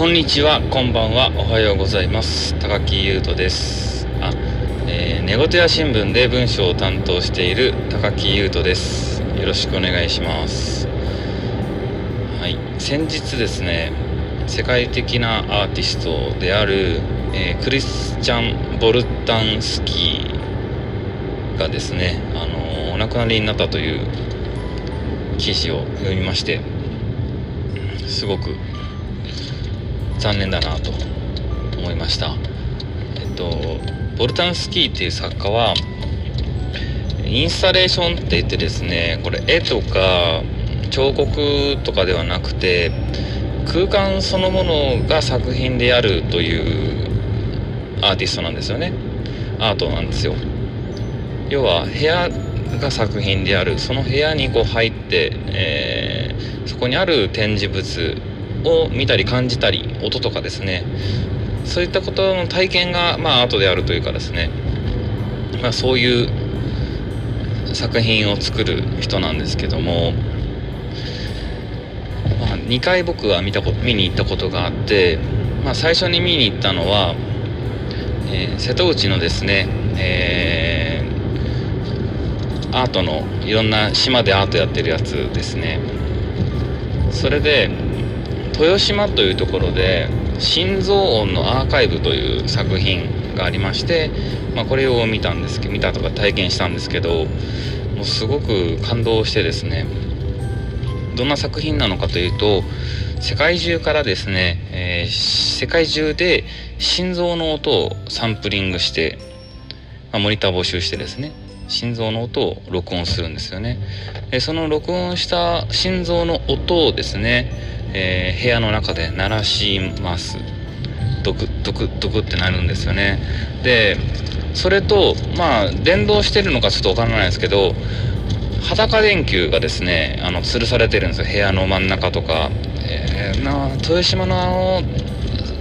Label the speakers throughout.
Speaker 1: こんにちは、こんばんは、おはようございます。高木優斗です。あ、えー、寝言や新聞で文章を担当している高木優斗です。よろしくお願いします。はい、先日ですね、世界的なアーティストである、えークリスチャン・ボルタンスキーがですね、あのお亡くなりになったという記事を読みまして、すごく残念だなと思いました。えっとボルタンスキーっていう作家はインスタレーションって言ってですねこれ絵とか彫刻とかではなくて空間そのものが作品であるというアーティストなんですよね。アートなんですよ。要は部屋が作品である。その部屋にこう入って、えーそこにある展示物を見たり感じたり音とかですね。そういったことの体験がまあアートであるというかですね、まあ、そういう作品を作る人なんですけども、まあ、2回僕は見たこ見に行ったことがあって、まあ、最初に見に行ったのは、えー瀬戸内のですね、えーアートのいろんな島でアートやってるやつですね。それで豊島というところで心臓音のアーカイブという作品がありまして、まあ、これを見たんですけど見たとか体験したんですけどもうすごく感動してですねどんな作品なのかというと世界中からですね、えー世界中で心臓の音をサンプリングして、まあ、モニター募集してですね心臓の音を録音するんですよね。でその録音した心臓の音をですね、えー部屋の中で鳴らします。ドクドクドクってなるんですよね。でそれとまあ連動してるのかちょっとわからないですけど裸電球がですねあの吊るされてるんですよ。部屋の真ん中とか、えーな豊島のあの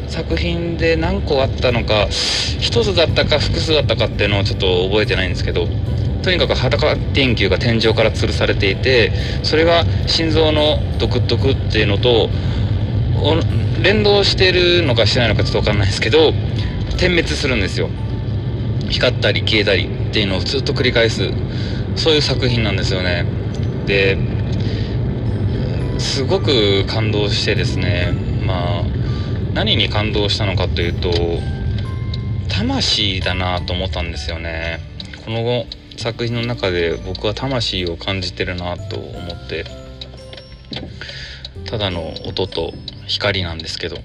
Speaker 1: 作品で何個あったのか一つだったか複数だったかっていうのをちょっと覚えてないんですけどとにかく裸電球が天井から吊るされていてそれが心臓のドクドクっていうのと連動してるのかしてないのかちょっと分かんないですけど点滅するんですよ。光ったり消えたりっていうのをずっと繰り返す。そういう作品なんですよね。ですごく感動してですね。まあ何に感動したのかというと魂だなと思ったんですよね。この作品の中で僕は魂を感じてるなと思ってただの音と光なんですけど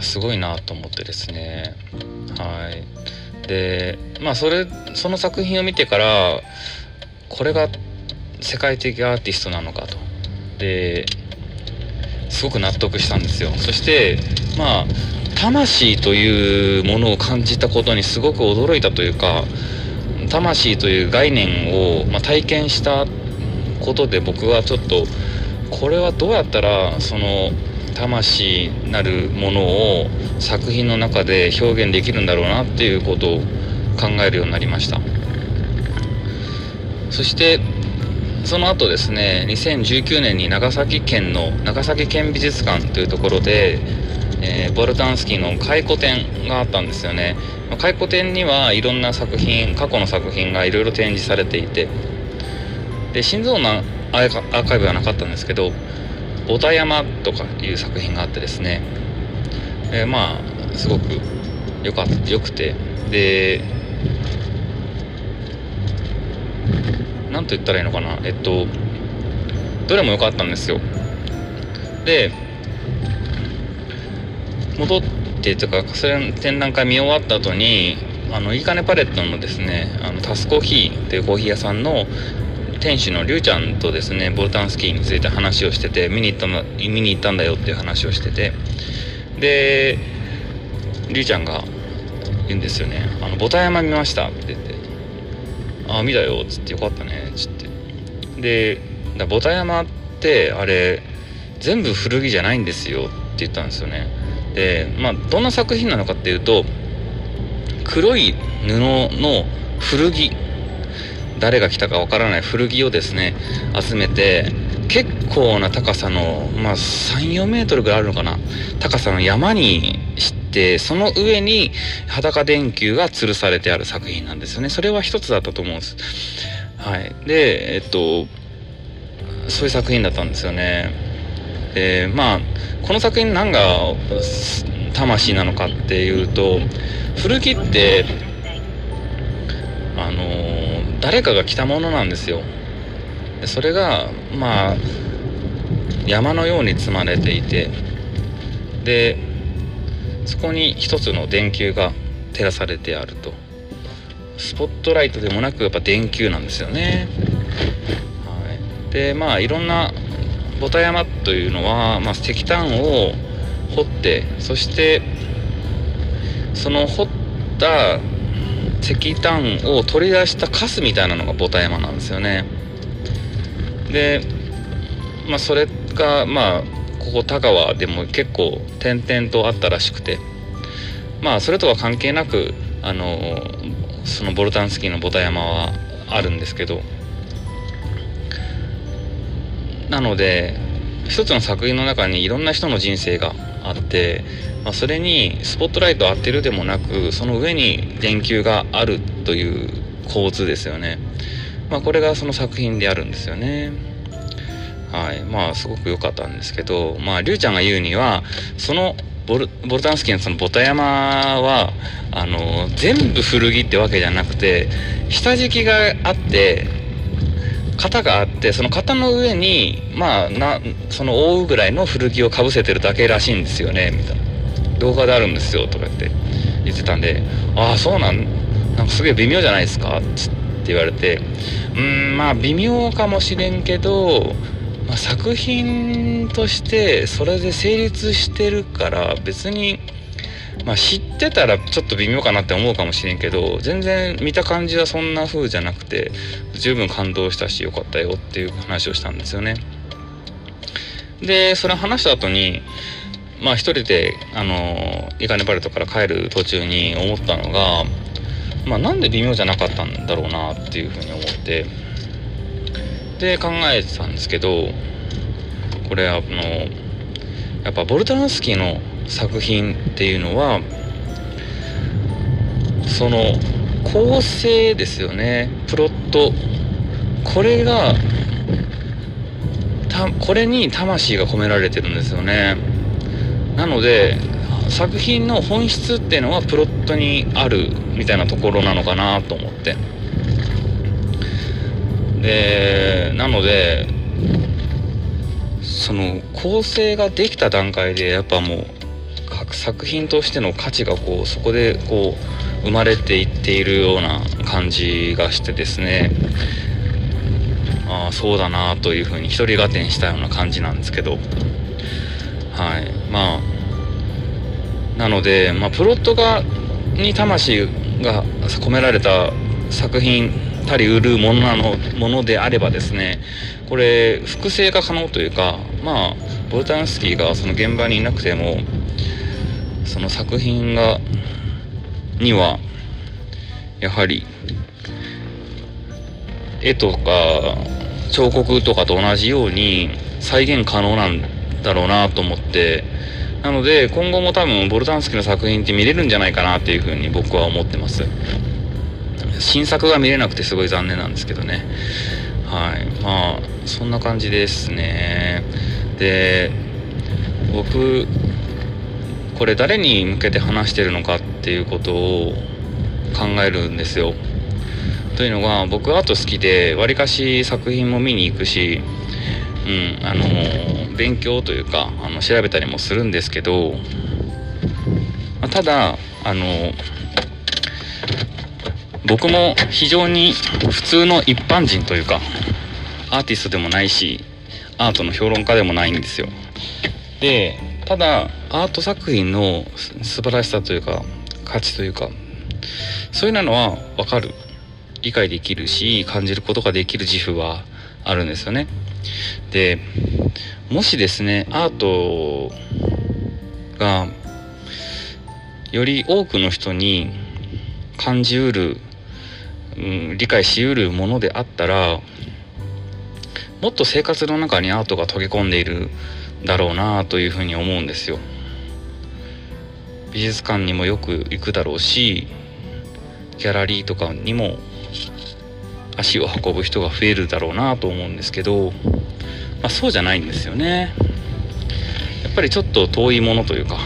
Speaker 1: すごいなと思ってですね。はい。でまあそれその作品を見てからこれが世界的アーティストなのかと。ですごく納得したんですよ。そしてまあ魂というものを感じたことにすごく驚いたというか魂という概念を、まあ、体験したことで僕はちょっとこれはどうやったらその魂なるものを作品の中で表現できるんだろうなっていうことを考えるようになりました。そしてその後ですね2019年に長崎県の長崎県美術館というところで、えーボルタンスキーの回顧展があったんですよね。回顧展にはいろんな作品過去の作品がいろいろ展示されていて。で心臓のアーカアーカイブはなかったんですけど「ボタ山」とかいう作品があってですね、えーまあすごくよかったよくて。でなんと言ったらいいのかな。えっとどれも良かったんですよ。で戻ってとかそれ展覧会見終わった後にあのいいかねパレットのですねあのタスコーヒーというコーヒー屋さんの店主のりゅうちゃんとですねボルタンスキーについて話をしてて見に行ったんだ見に行ったんだよっていう話をしててでりゅうちゃんが言うんですよね「あのボタン山見ました」って言って「ああ見たよ」っつって「よかったね」っつって。でだボタン山ってあれ全部古着じゃないんですよって言ったんですよね。でまあどんな作品なのかっていうと黒い布の古着誰が来たかわからない古着をですね集めて結構な高さの、まあ、34メートルぐらいあるのかな高さの山にしてその上に裸電球が吊るされてある作品なんですよね。それは一つだったと思うんです。はい。でえっとそういう作品だったんですよね。でまあこの作品何が魂なのかっていうと古着ってあの誰かが着たものなんですよ。それがまあ山のように積まれていてでそこに一つの電球が照らされてあると。スポットライトでもなくやっぱ電球なんですよね、はい、でまあいろんなボタ山というのは、まあ、石炭を掘ってそしてその掘った石炭を取り出したカスみたいなのがボタ山なんですよね。でまあそれがまあここ田川でも結構点々とあったらしくて。まあそれとは関係なくあのそのボルタンスキーのボタ山はあるんですけど。なので一つの作品の中にいろんな人の人生があって、まあ、それにスポットライトを当てるでもなくその上に電球があるという構図ですよね。まあ、これがその作品であるんですよね。はい、まあすごく良かったんですけど、まありゅうちゃんが言うにはそのボルボルタンスキーのそのボタ山はあの全部古着ってわけじゃなくて下敷きがあって型があってその型の上にまあなその覆うぐらいの古着をかぶせてるだけらしいんですよねみたいな動画であるんですよとかって言ってたんで「ああそうなんなんかすげえ微妙じゃないですか」っつって言われてうんまあ微妙かもしれんけど、まあ、作品としてそれで成立してるから別に。まあ、知ってたらちょっと微妙かなって思うかもしれんけど全然見た感じはそんな風じゃなくて十分感動したしよかったよっていう話をしたんですよね。でそれ話した後にまあ一人であのイカネパレットから帰る途中に思ったのが、まあ、なんで微妙じゃなかったんだろうなっていうふうに思ってで考えてたんですけどこれあのやっぱボルタランスキーの作品っていうのはその構成ですよね。プロット。これがたこれに魂が込められてるんですよね。なので作品の本質っていうのはプロットにあるみたいなところなのかなと思って。でなのでその構成ができた段階でやっぱもう作品としての価値がこうそこでこう生まれていっているような感じがしてですね。ああそうだなというふうに一人合点したような感じなんですけど。はい。まあなので、まあ、プロットがに魂が込められた作品たり売るものなのものであればですねこれ複製が可能というかまあボルタンスキーがその現場にいなくてもその作品がにはやはり絵とか彫刻とかと同じように再現可能なんだろうなと思ってなので今後も多分ボルタンスキの作品って見れるんじゃないかなっていうふうに僕は思ってます。新作が見れなくてすごい残念なんですけどね。はい。まあそんな感じですね。で僕これ誰に向けて話してるのかっていうことを考えるんですよ。というのが僕アート好きでわりかし作品も見に行くし、うん、あの勉強というかあの調べたりもするんですけど、まあ、ただあの僕も非常に普通の一般人というかアーティストでもないしアートの評論家でもないんですよ。でただアート作品の素晴らしさというか価値というかそういうのは分かる理解できるし感じることができる自負はあるんですよね。でもしですねアートがより多くの人に感じうるうん、理解しうるものであったらもっと生活の中にアートが溶け込んでいるだろうなというふうに思うんですよ。美術館にもよく行くだろうしギャラリーとかにも足を運ぶ人が増えるだろうなと思うんですけど、まあ、そうじゃないんですよね。やっぱりちょっと遠いものというか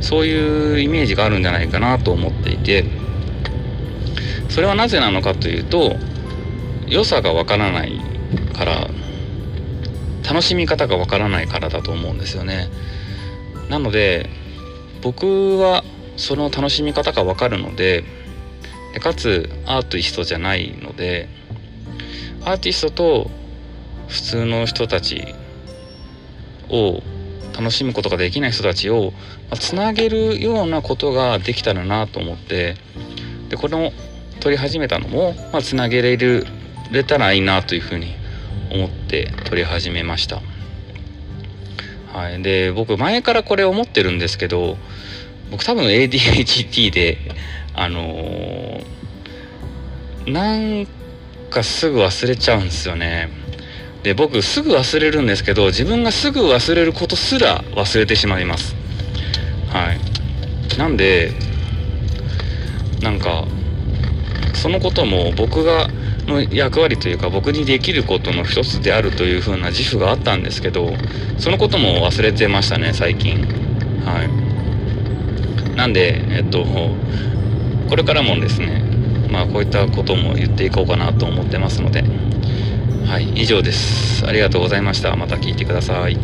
Speaker 1: そういうイメージがあるんじゃないかなと思っていてそれはなぜなのかというと良さがわからないから楽しみ方がわからないからだと思うんですよね。なので僕はその楽しみ方がわかるのででかつアーティストじゃないのでアーティストと普通の人たちを楽しむことができない人たちをつなげるようなことができたらなと思ってでこの撮り始めたのも、まあ、つなげれるれたらいいなというふうに思って撮り始めました。はい、で僕前からこれ思ってるんですけど僕多分 ADHD であのー、なんかすぐ忘れちゃうんですよね。で僕すぐ忘れるんですけど自分がすぐ忘れることすら忘れてしまいますはいなんでなんかそのことも僕がの役割というか僕にできることの一つであるという風な自負があったんですけどそのことも忘れてましたね最近。はい。なんでえっとこれからもですねまあこういったことも言っていこうかなと思ってますので。はい以上です。ありがとうございました。また聞いてください。